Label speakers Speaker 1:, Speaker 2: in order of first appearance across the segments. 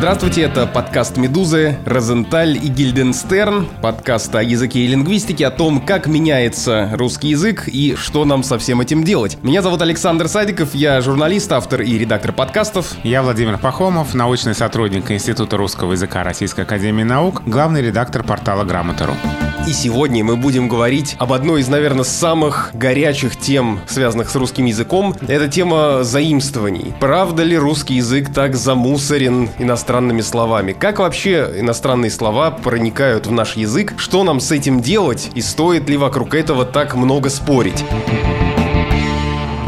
Speaker 1: Здравствуйте, это подкаст «Медузы», Розенталь и Гильденстерн, подкаст о языке и лингвистике, о том, как меняется русский язык и что нам со всем этим делать. Меня зовут Александр Садиков, я журналист, автор и редактор подкастов.
Speaker 2: Я Владимир Пахомов, научный сотрудник Института русского языка Российской Академии Наук, главный редактор портала «Грамота.ру».
Speaker 1: И сегодня мы будем говорить об одной из, наверное, самых горячих тем, связанных с русским языком. Это тема заимствований. Правда ли русский язык так замусорен иностранными словами? Как вообще иностранные слова проникают в наш язык? Что нам с этим делать? И стоит ли вокруг этого так много спорить?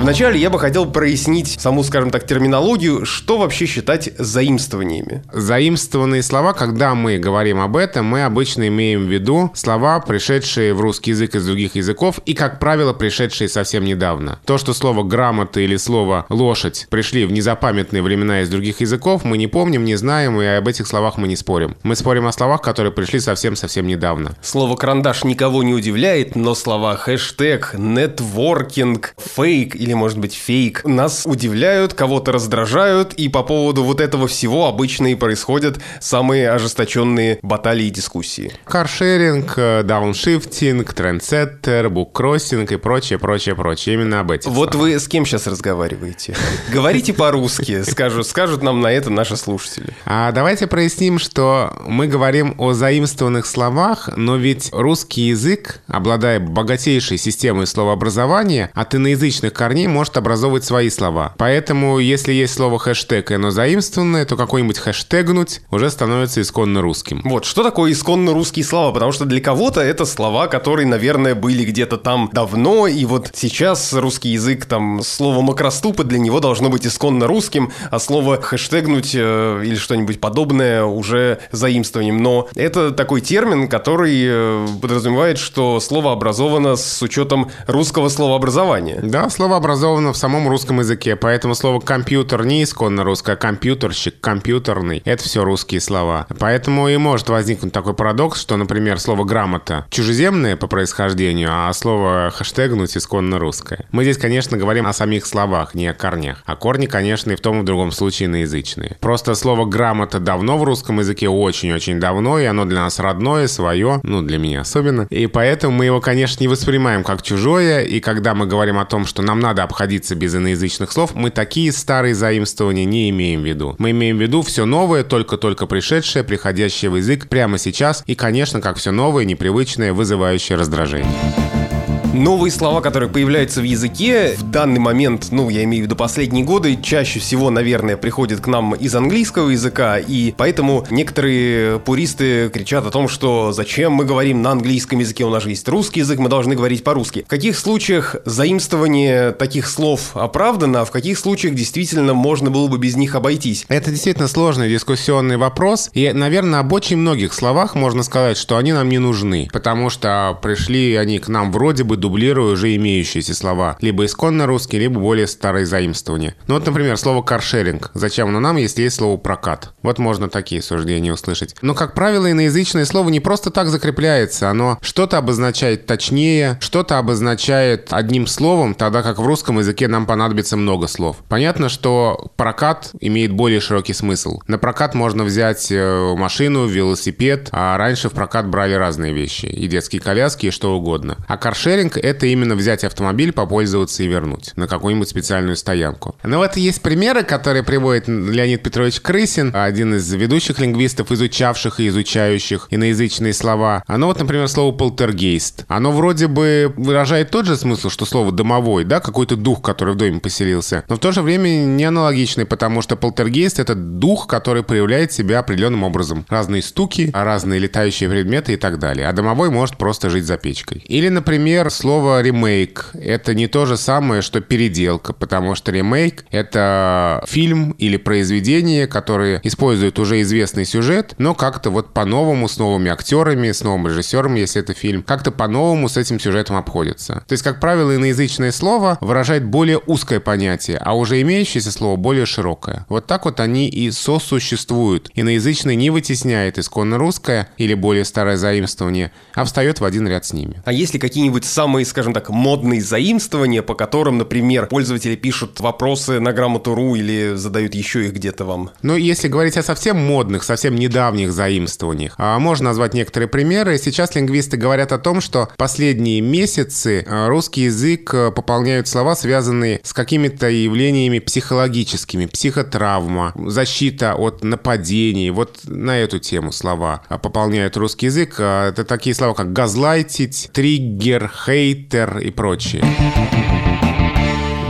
Speaker 1: Вначале я бы хотел прояснить саму, скажем так, терминологию, что вообще считать заимствованиями.
Speaker 2: Заимствованные слова, когда мы говорим об этом, мы обычно имеем в виду слова, пришедшие в русский язык из других языков и, как правило, пришедшие совсем недавно. То, что слово «грамота» или слово «лошадь» пришли в незапамятные времена из других языков, мы не помним, не знаем, и об этих словах мы не спорим. Мы спорим о словах, которые пришли совсем-совсем недавно.
Speaker 1: Слово «карандаш» никого не удивляет, но слова «хэштег», «нетворкинг», «фейк» или или, может быть, фейк, нас удивляют, кого-то раздражают, и по поводу вот этого всего обычно и происходят самые ожесточенные баталии и дискуссии.
Speaker 2: Каршеринг, э, дауншифтинг, трендсеттер, буккроссинг и прочее, прочее, прочее. Именно об этих
Speaker 1: Вот вы с кем сейчас разговариваете? Говорите по-русски, скажут, скажут нам на это наши слушатели.
Speaker 2: А давайте проясним, что мы говорим о заимствованных словах, но ведь русский язык, обладая богатейшей системой словообразования, от иноязычных корней корней может образовывать свои слова. Поэтому, если есть слово хэштег, и оно заимствованное, то какой-нибудь хэштегнуть уже становится исконно русским.
Speaker 1: Вот, что такое исконно русские слова? Потому что для кого-то это слова, которые, наверное, были где-то там давно, и вот сейчас русский язык, там, слово макроступы для него должно быть исконно русским, а слово хэштегнуть э, или что-нибудь подобное уже заимствованием. Но это такой термин, который э, подразумевает, что слово образовано с учетом русского словообразования.
Speaker 2: Да, слово образовано в самом русском языке, поэтому слово «компьютер» не исконно русское, а «компьютерщик», «компьютерный» — это все русские слова. Поэтому и может возникнуть такой парадокс, что, например, слово «грамота» чужеземное по происхождению, а слово «хэштегнуть» исконно русское. Мы здесь, конечно, говорим о самих словах, не о корнях. А корни, конечно, и в том и в другом случае иноязычные. Просто слово «грамота» давно в русском языке, очень-очень давно, и оно для нас родное, свое, ну, для меня особенно. И поэтому мы его, конечно, не воспринимаем как чужое, и когда мы говорим о том, что нам надо обходиться без иноязычных слов, мы такие старые заимствования не имеем в виду. Мы имеем в виду все новое, только-только пришедшее, приходящее в язык прямо сейчас, и, конечно, как все новое, непривычное, вызывающее раздражение.
Speaker 1: Новые слова, которые появляются в языке, в данный момент, ну, я имею в виду последние годы, чаще всего, наверное, приходят к нам из английского языка, и поэтому некоторые пуристы кричат о том, что зачем мы говорим на английском языке, у нас же есть русский язык, мы должны говорить по-русски. В каких случаях заимствование таких слов оправдано, а в каких случаях действительно можно было бы без них обойтись?
Speaker 2: Это действительно сложный дискуссионный вопрос, и, наверное, об очень многих словах можно сказать, что они нам не нужны, потому что пришли они к нам вроде бы дублируя уже имеющиеся слова, либо исконно русские, либо более старые заимствования. Ну вот, например, слово каршеринг. Зачем оно нам, если есть слово прокат? Вот можно такие суждения услышать. Но, как правило, иноязычное слово не просто так закрепляется. Оно что-то обозначает точнее, что-то обозначает одним словом, тогда как в русском языке нам понадобится много слов. Понятно, что прокат имеет более широкий смысл. На прокат можно взять э, машину, велосипед, а раньше в прокат брали разные вещи. И детские коляски, и что угодно. А каршеринг Паркинг — это именно взять автомобиль, попользоваться и вернуть на какую-нибудь специальную стоянку. Но вот есть примеры, которые приводит Леонид Петрович Крысин, один из ведущих лингвистов, изучавших и изучающих иноязычные слова. Оно вот, например, слово «полтергейст». Оно вроде бы выражает тот же смысл, что слово «домовой», да, какой-то дух, который в доме поселился, но в то же время не аналогичный, потому что полтергейст — это дух, который проявляет себя определенным образом. Разные стуки, разные летающие предметы и так далее. А домовой может просто жить за печкой. Или, например, слово ремейк — это не то же самое, что переделка, потому что ремейк — это фильм или произведение, которое использует уже известный сюжет, но как-то вот по-новому, с новыми актерами, с новым режиссером, если это фильм, как-то по-новому с этим сюжетом обходится. То есть, как правило, иноязычное слово выражает более узкое понятие, а уже имеющееся слово более широкое. Вот так вот они и сосуществуют. Иноязычное не вытесняет исконно русское или более старое заимствование, а встает в один ряд с ними.
Speaker 1: А есть ли какие-нибудь самые самые, скажем так, модные заимствования, по которым, например, пользователи пишут вопросы на грамоту.ру или задают еще их где-то вам?
Speaker 2: Ну, если говорить о совсем модных, совсем недавних заимствованиях, а можно назвать некоторые примеры. Сейчас лингвисты говорят о том, что последние месяцы а, русский язык а, пополняют слова, связанные с какими-то явлениями психологическими, психотравма, защита от нападений. Вот на эту тему слова пополняют русский язык. Это такие слова, как газлайтить, триггер, хейтер и прочее.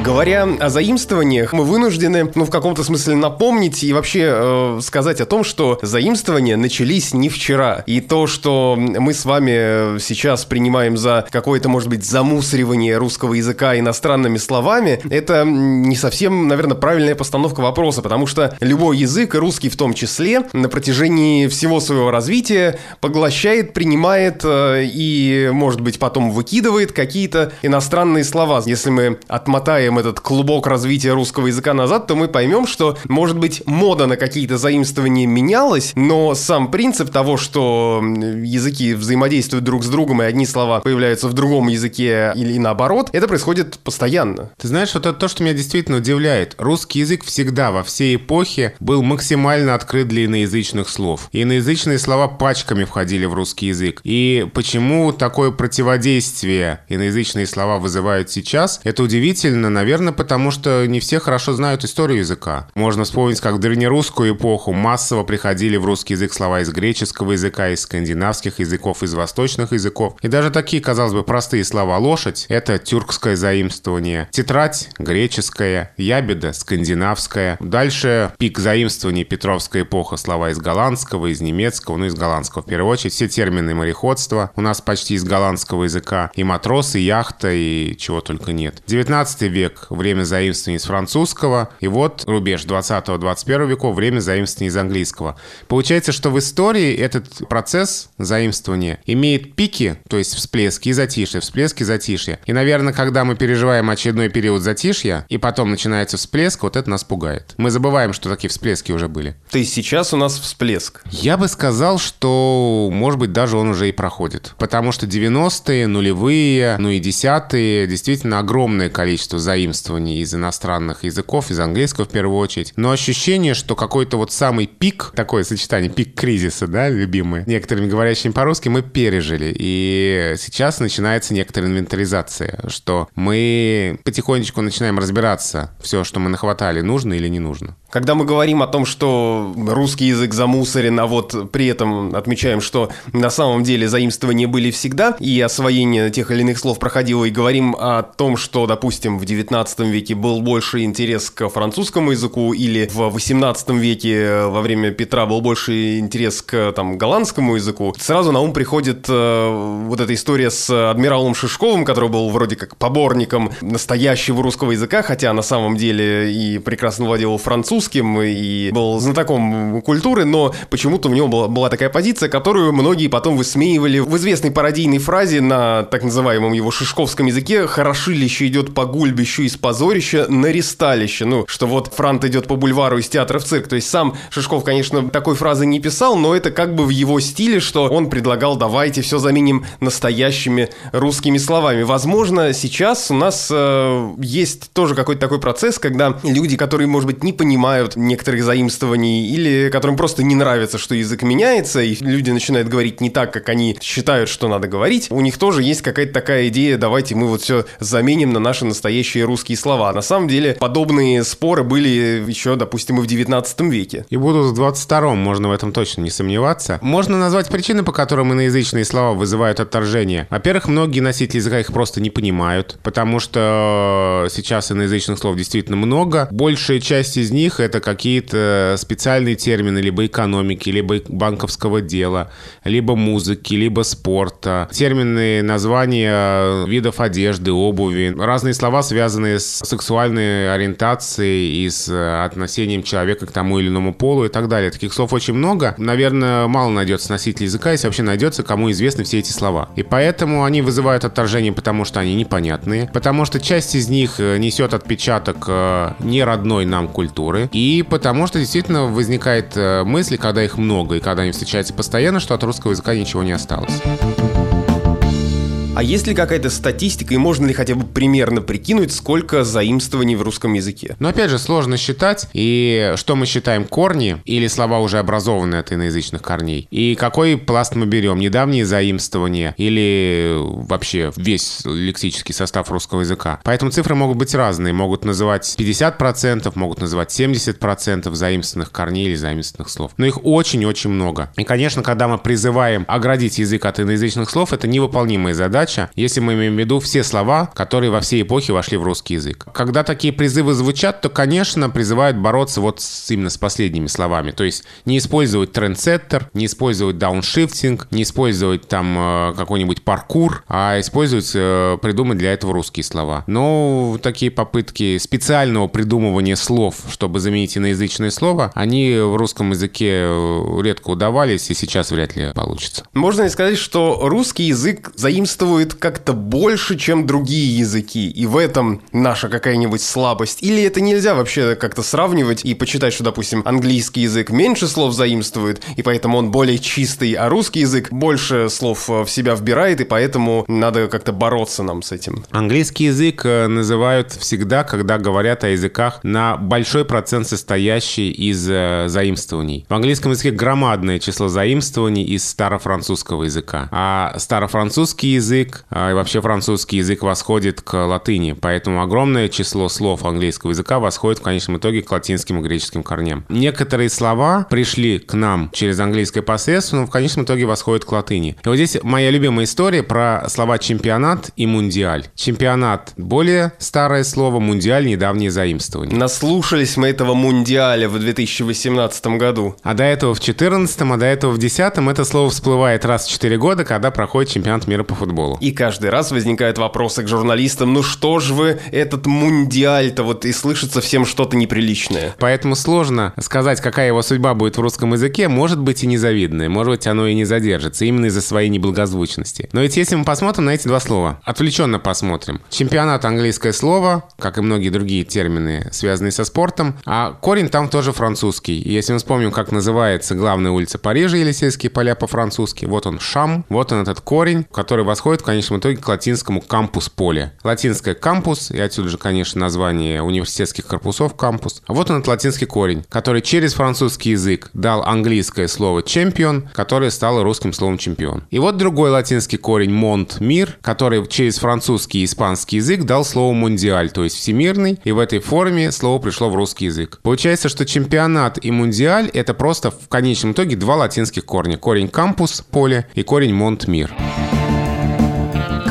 Speaker 1: Говоря о заимствованиях, мы вынуждены, ну, в каком-то смысле напомнить и вообще э, сказать о том, что заимствования начались не вчера. И то, что мы с вами сейчас принимаем за какое-то, может быть, замусоривание русского языка иностранными словами, это не совсем, наверное, правильная постановка вопроса, потому что любой язык, и русский в том числе, на протяжении всего своего развития поглощает, принимает э, и, может быть, потом выкидывает какие-то иностранные слова. Если мы отмотаем посмотрим этот клубок развития русского языка назад, то мы поймем, что, может быть, мода на какие-то заимствования менялась, но сам принцип того, что языки взаимодействуют друг с другом, и одни слова появляются в другом языке или наоборот, это происходит постоянно.
Speaker 2: Ты знаешь, вот это то, что меня действительно удивляет. Русский язык всегда, во всей эпохе, был максимально открыт для иноязычных слов. Иноязычные слова пачками входили в русский язык. И почему такое противодействие иноязычные слова вызывают сейчас, это удивительно, Наверное, потому что не все хорошо знают историю языка. Можно вспомнить, как в древнерусскую эпоху массово приходили в русский язык слова из греческого языка, из скандинавских языков, из восточных языков. И даже такие, казалось бы, простые слова «лошадь» — это тюркское заимствование. Тетрадь — греческая, ябеда — скандинавская. Дальше пик заимствований Петровская эпоха, слова из голландского, из немецкого, ну из голландского в первую очередь. Все термины мореходства у нас почти из голландского языка. И матросы, и яхта, и чего только нет. 19 век век – время заимствований из французского, и вот рубеж 20-21 веков – время заимствований из английского. Получается, что в истории этот процесс заимствования имеет пики, то есть всплески и затишья, всплески и затишья. И, наверное, когда мы переживаем очередной период затишья, и потом начинается всплеск, вот это нас пугает. Мы забываем, что такие всплески уже были.
Speaker 1: То есть сейчас у нас всплеск?
Speaker 2: Я бы сказал, что, может быть, даже он уже и проходит. Потому что 90-е, нулевые, ну и десятые, действительно огромное количество заимствований заимствований из иностранных языков, из английского в первую очередь. Но ощущение, что какой-то вот самый пик, такое сочетание, пик кризиса, да, любимый, некоторыми говорящими по-русски, мы пережили. И сейчас начинается некоторая инвентаризация, что мы потихонечку начинаем разбираться, все, что мы нахватали, нужно или не нужно.
Speaker 1: Когда мы говорим о том, что русский язык замусорен, а вот при этом отмечаем, что на самом деле заимствования были всегда, и освоение тех или иных слов проходило, и говорим о том, что, допустим, в 19 веке был больше интерес к французскому языку, или в 18 веке во время Петра был больше интерес к там, голландскому языку, сразу на ум приходит э, вот эта история с адмиралом Шишковым, который был вроде как поборником настоящего русского языка, хотя на самом деле и прекрасно владел французским, русским и был знатоком культуры, но почему-то у него была, была такая позиция, которую многие потом высмеивали в известной пародийной фразе на так называемом его шишковском языке «хорошилище идет по гульбищу из позорища на ресталище». Ну, что вот Франт идет по бульвару из театра в цирк. То есть сам Шишков, конечно, такой фразы не писал, но это как бы в его стиле, что он предлагал «давайте все заменим настоящими русскими словами». Возможно, сейчас у нас э, есть тоже какой-то такой процесс, когда люди, которые, может быть, не понимают понимают некоторых заимствований, или которым просто не нравится, что язык меняется, и люди начинают говорить не так, как они считают, что надо говорить, у них тоже есть какая-то такая идея, давайте мы вот все заменим на наши настоящие русские слова. На самом деле, подобные споры были еще, допустим, и в 19 веке.
Speaker 2: И будут в 22-м, можно в этом точно не сомневаться. Можно назвать причины, по которым иноязычные слова вызывают отторжение. Во-первых, многие носители языка их просто не понимают, потому что сейчас иноязычных слов действительно много. Большая часть из них это какие-то специальные термины либо экономики, либо банковского дела, либо музыки, либо спорта. Термины, названия видов одежды, обуви. Разные слова, связанные с сексуальной ориентацией и с отношением человека к тому или иному полу и так далее. Таких слов очень много. Наверное, мало найдется носителей языка, если вообще найдется, кому известны все эти слова. И поэтому они вызывают отторжение, потому что они непонятные, потому что часть из них несет отпечаток э, неродной нам культуры, и потому что действительно возникает э, мысль, когда их много и когда они встречаются постоянно, что от русского языка ничего не осталось.
Speaker 1: А есть ли какая-то статистика и можно ли хотя бы примерно прикинуть, сколько заимствований в русском языке?
Speaker 2: Но опять же, сложно считать. И что мы считаем корни или слова уже образованные от иноязычных корней? И какой пласт мы берем? Недавние заимствования или вообще весь лексический состав русского языка? Поэтому цифры могут быть разные. Могут называть 50%, могут называть 70% заимствованных корней или заимствованных слов. Но их очень-очень много. И, конечно, когда мы призываем оградить язык от иноязычных слов, это невыполнимая задача, если мы имеем в виду все слова, которые во все эпохи вошли в русский язык. Когда такие призывы звучат, то, конечно, призывают бороться вот с, именно с последними словами. То есть не использовать трендсеттер, не использовать дауншифтинг, не использовать там э, какой-нибудь паркур, а использовать, э, придумать для этого русские слова. Но такие попытки специального придумывания слов, чтобы заменить иноязычное слово, они в русском языке э, редко удавались и сейчас вряд ли получится.
Speaker 1: Можно ли сказать, что русский язык заимствует как-то больше, чем другие языки, и в этом наша какая-нибудь слабость? Или это нельзя вообще как-то сравнивать и почитать, что, допустим, английский язык меньше слов заимствует, и поэтому он более чистый, а русский язык больше слов в себя вбирает, и поэтому надо как-то бороться нам с этим?
Speaker 2: Английский язык э, называют всегда, когда говорят о языках на большой процент состоящий из э, заимствований. В английском языке громадное число заимствований из старофранцузского языка. А старофранцузский язык а, и вообще французский язык восходит к латыни, поэтому огромное число слов английского языка восходит в конечном итоге к латинским и греческим корням. Некоторые слова пришли к нам через английское посредство, но в конечном итоге восходят к латыни. И вот здесь моя любимая история про слова чемпионат и мундиаль. Чемпионат более старое слово, мундиаль недавнее заимствование.
Speaker 1: Наслушались мы этого мундиаля в 2018 году.
Speaker 2: А до этого в 2014, а до этого в 2010 это слово всплывает раз в 4 года, когда проходит чемпионат мира по футболу.
Speaker 1: И каждый раз возникают вопросы к журналистам, ну что ж вы, этот мундиаль-то вот и слышится всем что-то неприличное.
Speaker 2: Поэтому сложно сказать, какая его судьба будет в русском языке, может быть и незавидная, может быть оно и не задержится, именно из-за своей неблагозвучности. Но ведь если мы посмотрим на эти два слова, отвлеченно посмотрим. Чемпионат английское слово, как и многие другие термины, связанные со спортом, а корень там тоже французский. И если мы вспомним, как называется главная улица Парижа, Елисейские поля по-французски, вот он шам, вот он этот корень, который восходит в конечном итоге к латинскому кампус поле. Латинское кампус, и отсюда же, конечно, название университетских корпусов кампус. А вот он этот латинский корень, который через французский язык дал английское слово чемпион, которое стало русским словом чемпион. И вот другой латинский корень монт мир, который через французский и испанский язык дал слово мундиаль, то есть всемирный, и в этой форме слово пришло в русский язык. Получается, что чемпионат и мундиаль это просто в конечном итоге два латинских корня. Корень кампус, поле и корень монт мир.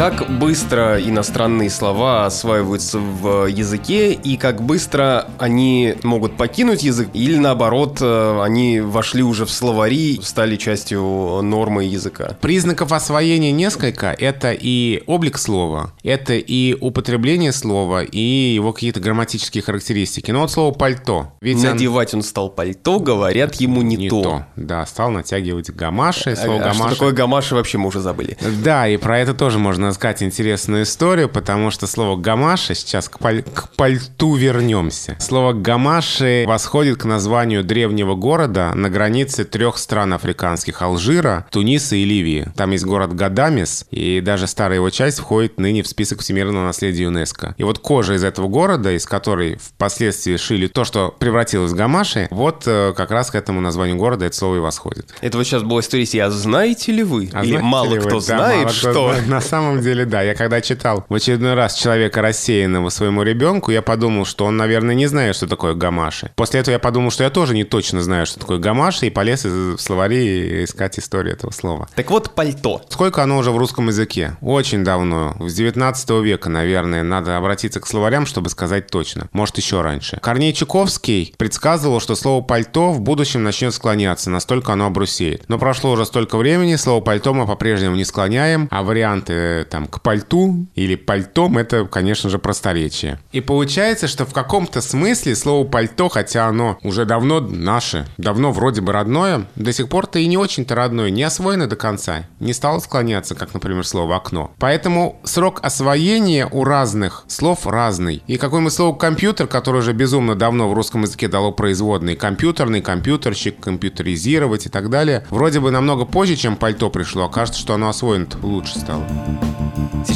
Speaker 1: Как быстро иностранные слова осваиваются в языке и как быстро они могут покинуть язык или наоборот э, они вошли уже в словари, стали частью нормы языка?
Speaker 2: Признаков освоения несколько. Это и облик слова, это и употребление слова, и его какие-то грамматические характеристики. Но вот слово «пальто».
Speaker 1: Ведь Надевать он... он стал пальто, говорят ему не,
Speaker 2: не
Speaker 1: то.
Speaker 2: то. Да, стал натягивать гамаши. Слово
Speaker 1: а,
Speaker 2: гамаши.
Speaker 1: Что такое гамаши вообще мы уже забыли.
Speaker 2: Да, и про это тоже можно рассказать интересную историю, потому что слово «гамаши» сейчас к, паль... к пальту вернемся. Слово «гамаши» восходит к названию древнего города на границе трех стран африканских – Алжира, Туниса и Ливии. Там есть город Гадамис, и даже старая его часть входит ныне в список всемирного наследия ЮНЕСКо. И вот кожа из этого города, из которой впоследствии шили то, что превратилось в гамаши, вот э, как раз к этому названию города это слово и восходит.
Speaker 1: Это вот сейчас была история, а знаете ли вы?
Speaker 2: А
Speaker 1: Или мало кто
Speaker 2: вы?
Speaker 1: знает,
Speaker 2: да, мало
Speaker 1: что...
Speaker 2: Кто. На самом деле, да. Я когда читал в очередной раз «Человека рассеянного» своему ребенку, я подумал, что он, наверное, не знает, что такое гамаши. После этого я подумал, что я тоже не точно знаю, что такое гамаши, и полез в словари искать историю этого слова.
Speaker 1: Так вот, пальто.
Speaker 2: Сколько оно уже в русском языке? Очень давно. С 19 века, наверное. Надо обратиться к словарям, чтобы сказать точно. Может, еще раньше. Корней Чуковский предсказывал, что слово «пальто» в будущем начнет склоняться, настолько оно обрусеет. Но прошло уже столько времени, слово «пальто» мы по-прежнему не склоняем, а варианты там к пальту или пальтом это, конечно же, просторечие. И получается, что в каком-то смысле слово пальто, хотя оно уже давно наше, давно вроде бы родное, до сих пор-то и не очень-то родное, не освоено до конца, не стало склоняться, как, например, слово окно. Поэтому срок освоения у разных слов разный. И какое-нибудь слово компьютер, которое уже безумно давно в русском языке дало производные компьютерный, компьютерщик, компьютеризировать и так далее, вроде бы намного позже, чем пальто пришло, а кажется, что оно освоено лучше стало.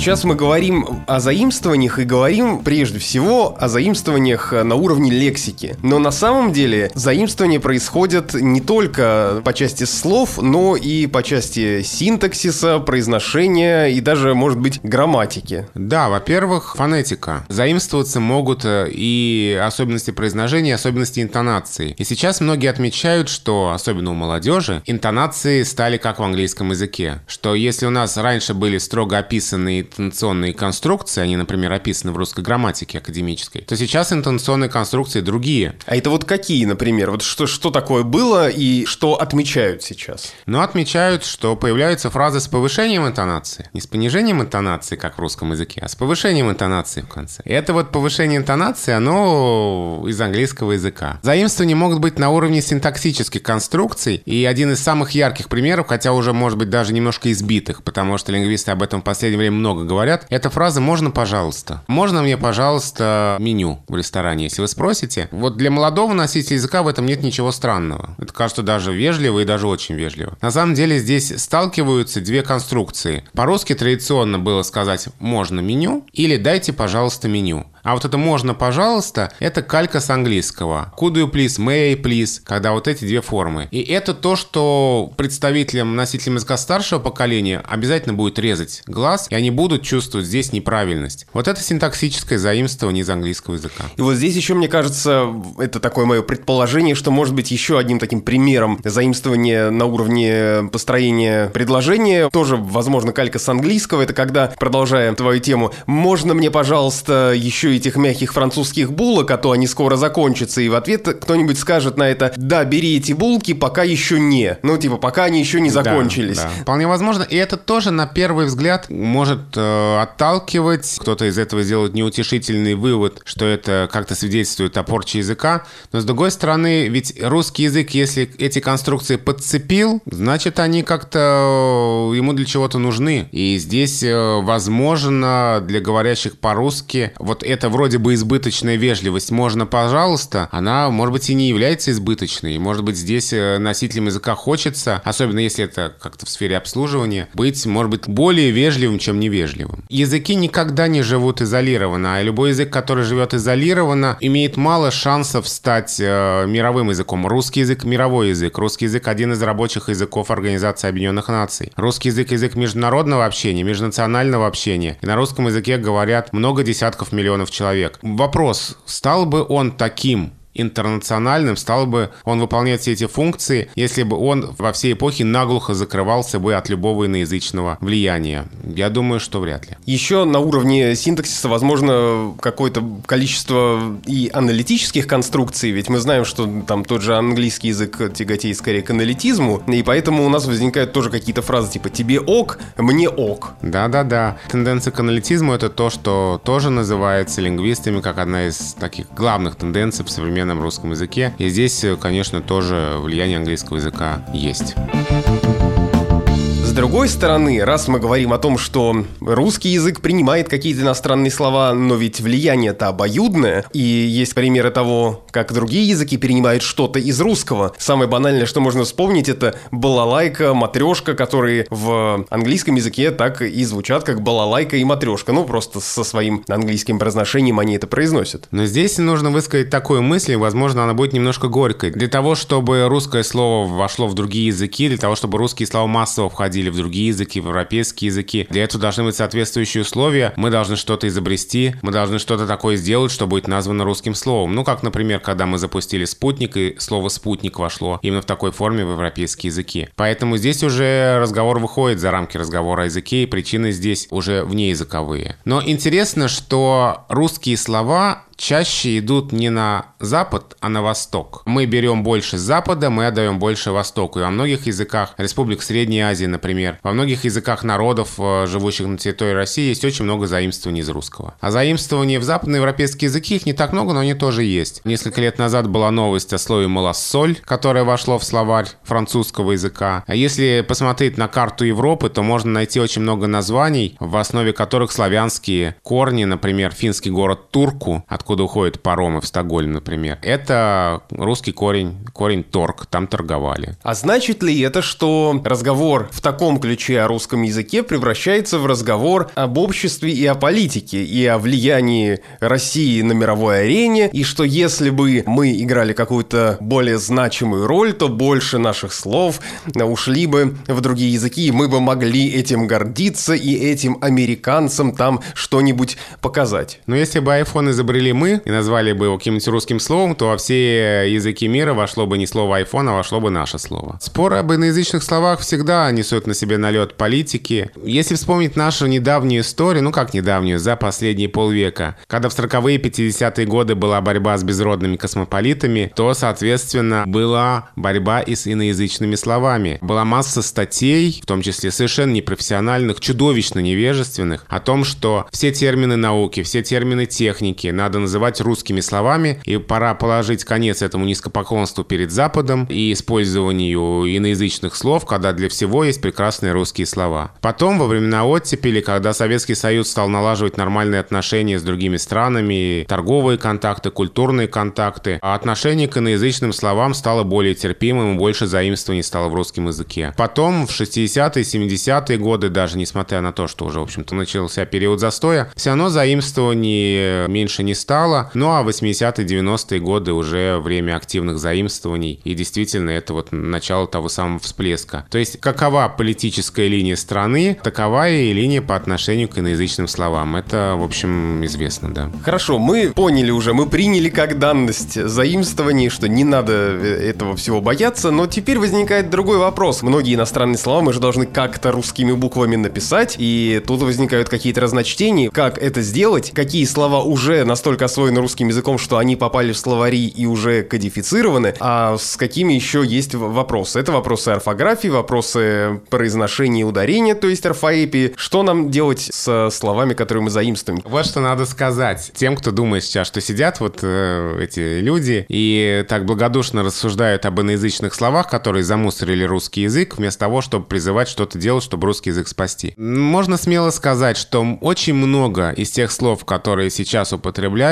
Speaker 1: Сейчас мы говорим о заимствованиях и говорим прежде всего о заимствованиях на уровне лексики. Но на самом деле заимствования происходят не только по части слов, но и по части синтаксиса, произношения и даже, может быть, грамматики.
Speaker 2: Да, во-первых, фонетика. Заимствоваться могут э, и особенности произношения, и особенности интонации. И сейчас многие отмечают, что, особенно у молодежи, интонации стали как в английском языке. Что если у нас раньше были строго описаны интонационные конструкции, они, например, описаны в русской грамматике академической, то сейчас интонационные конструкции другие.
Speaker 1: А это вот какие, например? Вот что, что такое было и что отмечают сейчас?
Speaker 2: Ну, отмечают, что появляются фразы с повышением интонации. Не с понижением интонации, как в русском языке, а с повышением интонации в конце. И это вот повышение интонации, оно из английского языка. Заимствования могут быть на уровне синтаксических конструкций, и один из самых ярких примеров, хотя уже, может быть, даже немножко избитых, потому что лингвисты об этом в последнее время много говорят, это фраза «можно, пожалуйста». «Можно мне, пожалуйста, меню в ресторане?» Если вы спросите, вот для молодого носителя языка в этом нет ничего странного. Это кажется даже вежливо и даже очень вежливо. На самом деле здесь сталкиваются две конструкции. По-русски традиционно было сказать «можно меню» или «дайте, пожалуйста, меню». А вот это «можно, пожалуйста» — это калька с английского. Could you please, may I please, когда вот эти две формы. И это то, что представителям, носителям языка старшего поколения обязательно будет резать глаз, и они будут чувствовать здесь неправильность. Вот это синтаксическое заимствование из английского языка.
Speaker 1: И вот здесь еще, мне кажется, это такое мое предположение, что может быть еще одним таким примером заимствования на уровне построения предложения, тоже, возможно, калька с английского, это когда, продолжая твою тему, можно мне, пожалуйста, еще этих мягких французских булок, а то они скоро закончатся, и в ответ кто-нибудь скажет на это, да, бери эти булки, пока еще не. Ну, типа, пока они еще не закончились. Да,
Speaker 2: да. Вполне возможно. И это тоже, на первый взгляд, может э, отталкивать. Кто-то из этого сделает неутешительный вывод, что это как-то свидетельствует о порче языка. Но, с другой стороны, ведь русский язык, если эти конструкции подцепил, значит, они как-то ему для чего-то нужны. И здесь, э, возможно, для говорящих по-русски вот это это вроде бы избыточная вежливость «можно, пожалуйста», она, может быть, и не является избыточной. Может быть, здесь э, носителям языка хочется, особенно если это как-то в сфере обслуживания, быть, может быть, более вежливым, чем невежливым. Языки никогда не живут изолированно, а любой язык, который живет изолированно, имеет мало шансов стать э, мировым языком. Русский язык – мировой язык. Русский язык – один из рабочих языков Организации Объединенных Наций. Русский язык – язык международного общения, межнационального общения. И на русском языке говорят много десятков миллионов человек. Вопрос, стал бы он таким интернациональным, стал бы он выполнять все эти функции, если бы он во всей эпохе наглухо закрывался бы от любого иноязычного влияния? Я думаю, что вряд ли.
Speaker 1: Еще на уровне синтаксиса, возможно, какое-то количество и аналитических конструкций, ведь мы знаем, что там тот же английский язык тяготеет скорее к аналитизму, и поэтому у нас возникают тоже какие-то фразы типа «тебе ок, мне ок».
Speaker 2: Да-да-да. Тенденция к аналитизму — это то, что тоже называется лингвистами как одна из таких главных тенденций в современном русском языке. И здесь, э, конечно, тоже влияние английского языка есть
Speaker 1: другой стороны, раз мы говорим о том, что русский язык принимает какие-то иностранные слова, но ведь влияние-то обоюдное, и есть примеры того, как другие языки перенимают что-то из русского. Самое банальное, что можно вспомнить, это балалайка, матрешка, которые в английском языке так и звучат, как балалайка и матрешка. Ну, просто со своим английским произношением они это произносят.
Speaker 2: Но здесь нужно высказать такую мысль, возможно, она будет немножко горькой. Для того, чтобы русское слово вошло в другие языки, для того, чтобы русские слова массово входили переводили в другие языки, в европейские языки. Для этого должны быть соответствующие условия. Мы должны что-то изобрести, мы должны что-то такое сделать, что будет названо русским словом. Ну, как, например, когда мы запустили спутник, и слово «спутник» вошло именно в такой форме в европейские языки. Поэтому здесь уже разговор выходит за рамки разговора о языке, и причины здесь уже внеязыковые. Но интересно, что русские слова чаще идут не на запад, а на восток. Мы берем больше запада, мы отдаем больше востоку. И во многих языках Республик Средней Азии, например, во многих языках народов, э, живущих на территории России, есть очень много заимствований из русского. А заимствований в западноевропейские языки их не так много, но они тоже есть. Несколько лет назад была новость о слове «малосоль», которое вошло в словарь французского языка. А если посмотреть на карту Европы, то можно найти очень много названий, в основе которых славянские корни, например, финский город Турку, от откуда уходят паромы в Стокгольм, например. Это русский корень, корень торг, там торговали.
Speaker 1: А значит ли это, что разговор в таком ключе о русском языке превращается в разговор об обществе и о политике, и о влиянии России на мировой арене, и что если бы мы играли какую-то более значимую роль, то больше наших слов ушли бы в другие языки, и мы бы могли этим гордиться и этим американцам там что-нибудь показать.
Speaker 2: Но если бы iPhone изобрели мы и назвали бы его каким-нибудь русским словом, то во все языки мира вошло бы не слово iPhone, а вошло бы наше слово. Споры об иноязычных словах всегда несут на себе налет политики. Если вспомнить нашу недавнюю историю, ну как недавнюю, за последние полвека, когда в 40-е 50-е годы была борьба с безродными космополитами, то, соответственно, была борьба и с иноязычными словами. Была масса статей, в том числе совершенно непрофессиональных, чудовищно невежественных, о том, что все термины науки, все термины техники надо называть русскими словами, и пора положить конец этому низкопоклонству перед Западом и использованию иноязычных слов, когда для всего есть прекрасные русские слова. Потом, во времена оттепели, когда Советский Союз стал налаживать нормальные отношения с другими странами, торговые контакты, культурные контакты, а отношение к иноязычным словам стало более терпимым и больше заимствований стало в русском языке. Потом, в 60-е, 70-е годы, даже несмотря на то, что уже, в общем-то, начался период застоя, все равно заимствований меньше не стало. Ну а 80-е, 90-е годы уже время активных заимствований. И действительно, это вот начало того самого всплеска. То есть, какова политическая линия страны, такова и линия по отношению к иноязычным словам. Это, в общем, известно, да.
Speaker 1: Хорошо, мы поняли уже, мы приняли как данность заимствований, что не надо э, этого всего бояться, но теперь возникает другой вопрос. Многие иностранные слова мы же должны как-то русскими буквами написать, и тут возникают какие-то разночтения. Как это сделать? Какие слова уже настолько освоены русским языком, что они попали в словари и уже кодифицированы, а с какими еще есть вопросы? Это вопросы орфографии, вопросы произношения и ударения, то есть орфоэпии. Что нам делать с словами, которые мы заимствуем?
Speaker 2: Вот что надо сказать тем, кто думает сейчас, что сидят вот э, эти люди и так благодушно рассуждают об иноязычных словах, которые замусорили русский язык, вместо того, чтобы призывать что-то делать, чтобы русский язык спасти. Можно смело сказать, что очень много из тех слов, которые сейчас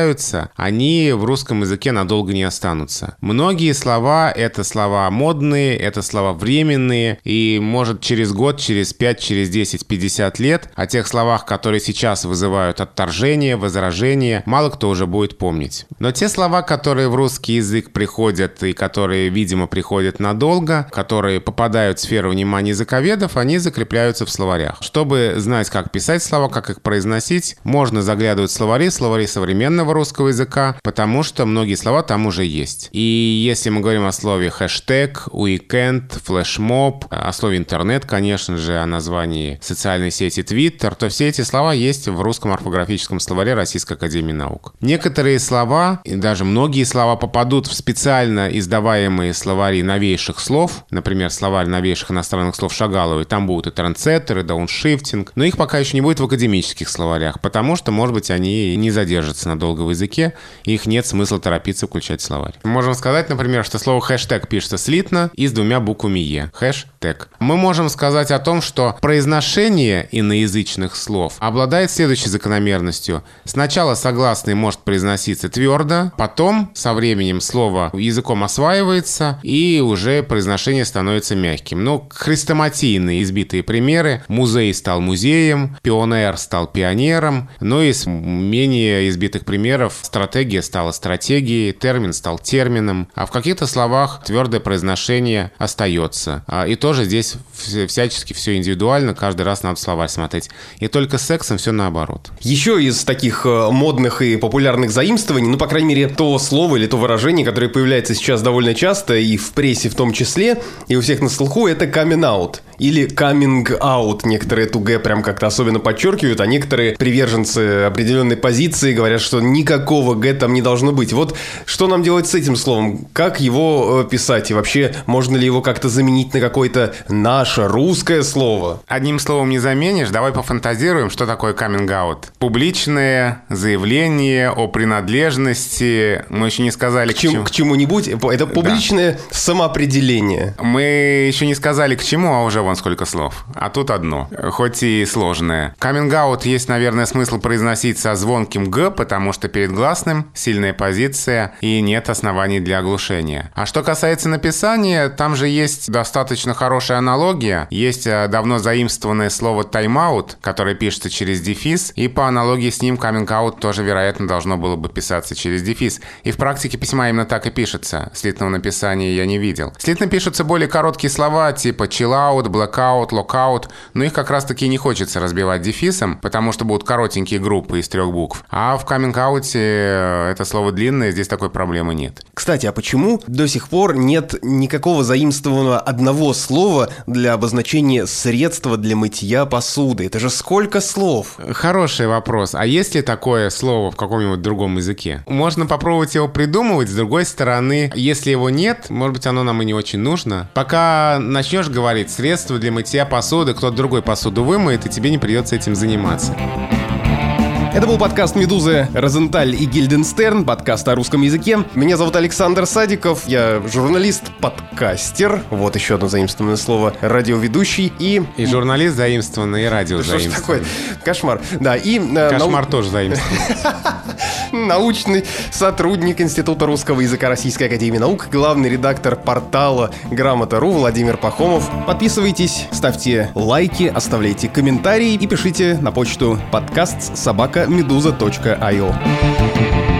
Speaker 2: употребляются, они в русском языке надолго не останутся. Многие слова — это слова модные, это слова временные, и может через год, через 5, через 10, 50 лет о тех словах, которые сейчас вызывают отторжение, возражение, мало кто уже будет помнить. Но те слова, которые в русский язык приходят и которые, видимо, приходят надолго, которые попадают в сферу внимания языковедов, они закрепляются в словарях. Чтобы знать, как писать слова, как их произносить, можно заглядывать в словари, словари современного русского языка, потому что многие слова там уже есть. И если мы говорим о слове хэштег, уикенд, флешмоб, о слове интернет, конечно же, о названии социальной сети Twitter, то все эти слова есть в русском орфографическом словаре Российской Академии Наук. Некоторые слова, и даже многие слова попадут в специально издаваемые словари новейших слов, например, словарь новейших иностранных слов Шагаловой, там будут и трансеттеры, дауншифтинг, но их пока еще не будет в академических словарях, потому что, может быть, они не задержатся надолго в языке, и их нет смысла торопиться включать в словарь. Можем сказать, например, что слово хэштег пишется слитно и с двумя буквами «е». Хэштег. Мы можем сказать о том, что произношение иноязычных слов обладает следующей закономерностью. Сначала согласный может произноситься твердо, потом со временем слово языком осваивается, и уже произношение становится мягким. Ну, хрестоматийные избитые примеры. Музей стал музеем, пионер стал пионером, ну и из менее избитых примеров стратегия стала стратегией, термин стал термином, а в каких-то словах твердое произношение остается. А, и тоже здесь всячески все индивидуально, каждый раз надо словарь смотреть. И только с сексом все наоборот.
Speaker 1: Еще из таких э, модных и популярных заимствований, ну, по крайней мере, то слово или то выражение, которое появляется сейчас довольно часто и в прессе в том числе, и у всех на слуху, это out или coming out. Некоторые эту Г прям как-то особенно подчеркивают, а некоторые приверженцы определенной позиции говорят, что никакого Г там не должно быть. Вот что нам делать с этим словом? Как его э, писать? И вообще, можно ли его как-то заменить на какое-то наше русское слово?
Speaker 2: Одним словом не заменишь. Давай пофантазируем, что такое coming out. Публичное заявление о принадлежности. Мы еще не сказали
Speaker 1: к, чем, к чему-нибудь. Это публичное да. самоопределение.
Speaker 2: Мы еще не сказали к чему, а уже вон вон сколько слов. А тут одно, хоть и сложное. Каминг-аут есть, наверное, смысл произносить со звонким «г», потому что перед гласным сильная позиция и нет оснований для оглушения. А что касается написания, там же есть достаточно хорошая аналогия. Есть э, давно заимствованное слово «тайм-аут», которое пишется через дефис, и по аналогии с ним каминг-аут тоже, вероятно, должно было бы писаться через дефис. И в практике письма именно так и пишется. Слитного написания я не видел. Слитно пишутся более короткие слова, типа chill out, blackout, lockout, но их как раз-таки не хочется разбивать дефисом, потому что будут коротенькие группы из трех букв. А в каминг-ауте э, это слово длинное, здесь такой проблемы нет.
Speaker 1: Кстати, а почему до сих пор нет никакого заимствованного одного слова для обозначения средства для мытья посуды? Это же сколько слов?
Speaker 2: Хороший вопрос. А есть ли такое слово в каком-нибудь другом языке? Можно попробовать его придумывать. С другой стороны, если его нет, может быть, оно нам и не очень нужно. Пока начнешь говорить средства для мытья посуды, кто-то другой посуду вымоет, и тебе не придется этим заниматься.
Speaker 1: Это был подкаст «Медузы», «Розенталь» и «Гильденстерн», подкаст о русском языке. Меня зовут Александр Садиков, я журналист-подкастер, вот еще одно заимствованное слово, радиоведущий и...
Speaker 2: И журналист заимствованный, и радио
Speaker 1: Что ж такое? Кошмар. Да, и...
Speaker 2: э, Кошмар нау... тоже заимствованный.
Speaker 1: Научный сотрудник Института русского языка Российской Академии Наук, главный редактор портала Грамота.ру Владимир Пахомов. Подписывайтесь, ставьте лайки, оставляйте комментарии и пишите на почту подкаст собака meduza.io.